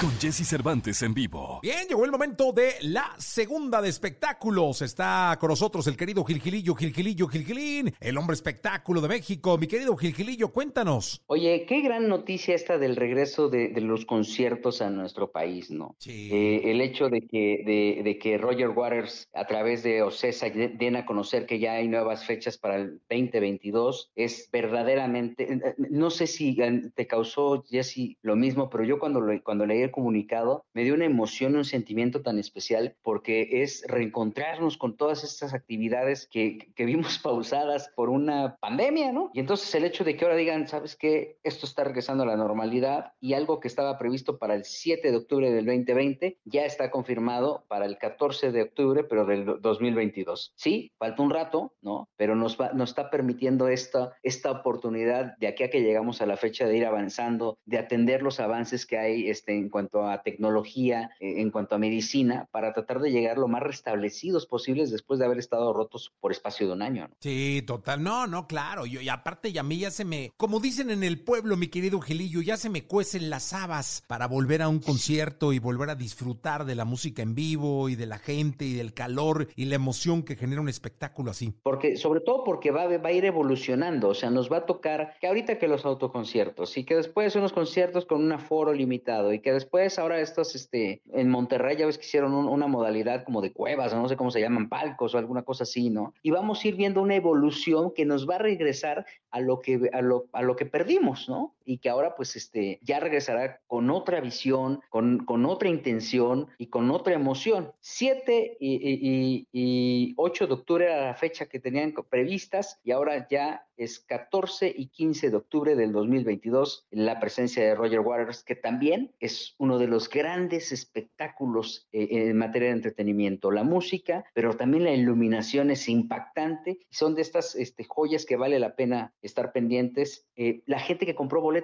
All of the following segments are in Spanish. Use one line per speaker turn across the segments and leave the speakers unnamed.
Con Jesse Cervantes en vivo.
Bien, llegó el momento de la segunda de espectáculos. Está con nosotros el querido Gilgilillo, Gilgilillo, Gilgilín, el hombre espectáculo de México. Mi querido Gilgilillo, cuéntanos.
Oye, qué gran noticia esta del regreso de, de los conciertos a nuestro país, ¿no?
Sí.
Eh, el hecho de que, de, de que Roger Waters, a través de Ocesa, den a conocer que ya hay nuevas fechas para el 2022, es verdaderamente. eh, No sé si eh, te causó, Jesse, lo mismo, pero yo cuando, lo, cuando leí comunicado me dio una emoción, un sentimiento tan especial, porque es reencontrarnos con todas estas actividades que, que vimos pausadas por una pandemia, ¿no? Y entonces el hecho de que ahora digan, ¿sabes qué? Esto está regresando a la normalidad y algo que estaba previsto para el 7 de octubre del 2020 ya está confirmado para el 14 de octubre, pero del 2022. Sí, falta un rato, ¿no? Pero nos, va, nos está permitiendo esta, esta oportunidad de aquí a que llegamos a la fecha de ir avanzando, de atender los avances que hay este, en cuanto a tecnología, eh, en cuanto a medicina, para tratar de llegar lo más restablecidos posibles después de haber estado rotos por espacio de un año, ¿no?
Sí, total. No, no, claro. Yo, y aparte, y a mí ya se me, como dicen en el pueblo, mi querido Gilillo, ya se me cuecen las habas para volver a un concierto y volver a disfrutar de la música en vivo y de la gente y del calor y la emoción que genera un espectáculo así.
Porque, sobre todo porque va, va a ir evolucionando, o sea, nos va a tocar que ahorita que los autoconciertos y que después unos conciertos con un aforo limitado y que después ahora estos, este, en Monterrey ya ves que hicieron un, una modalidad como de cuevas, no sé cómo se llaman, palcos o alguna cosa así, ¿no? Y vamos a ir viendo una evolución que nos va a regresar a lo que, a lo, a lo que perdimos, ¿no? Y que ahora pues este, ya regresará con otra visión, con, con otra intención y con otra emoción. 7 y, y, y 8 de octubre era la fecha que tenían previstas y ahora ya es 14 y 15 de octubre del 2022 la presencia de Roger Waters, que también es uno de los grandes espectáculos eh, en materia de entretenimiento. La música, pero también la iluminación es impactante. Son de estas este, joyas que vale la pena estar pendientes. Eh, la gente que compró boletos,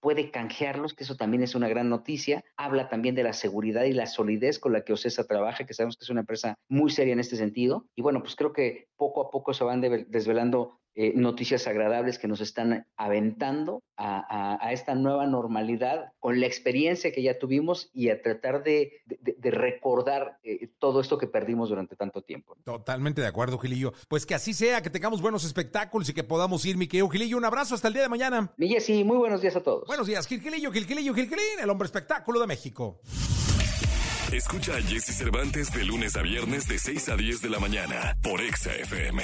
Puede canjearlos, que eso también es una gran noticia. Habla también de la seguridad y la solidez con la que Ocesa trabaja, que sabemos que es una empresa muy seria en este sentido. Y bueno, pues creo que poco a poco se van desvelando eh, noticias agradables que nos están aventando a, a, a, esta nueva normalidad con la experiencia que ya tuvimos y a tratar de, de, de recordar eh, todo esto que perdimos durante tanto tiempo.
Totalmente de acuerdo, Gilillo. Pues que así sea, que tengamos buenos espectáculos y que podamos ir, mi querido Gilillo. Un abrazo hasta el día de mañana.
Mi Jessy, muy buenos días a todos.
Buenos días, Gilgilillo, Gilgilillo, Gilgilín, el hombre espectáculo de México.
Escucha a Jesse Cervantes de lunes a viernes de 6 a 10 de la mañana por Exa FM.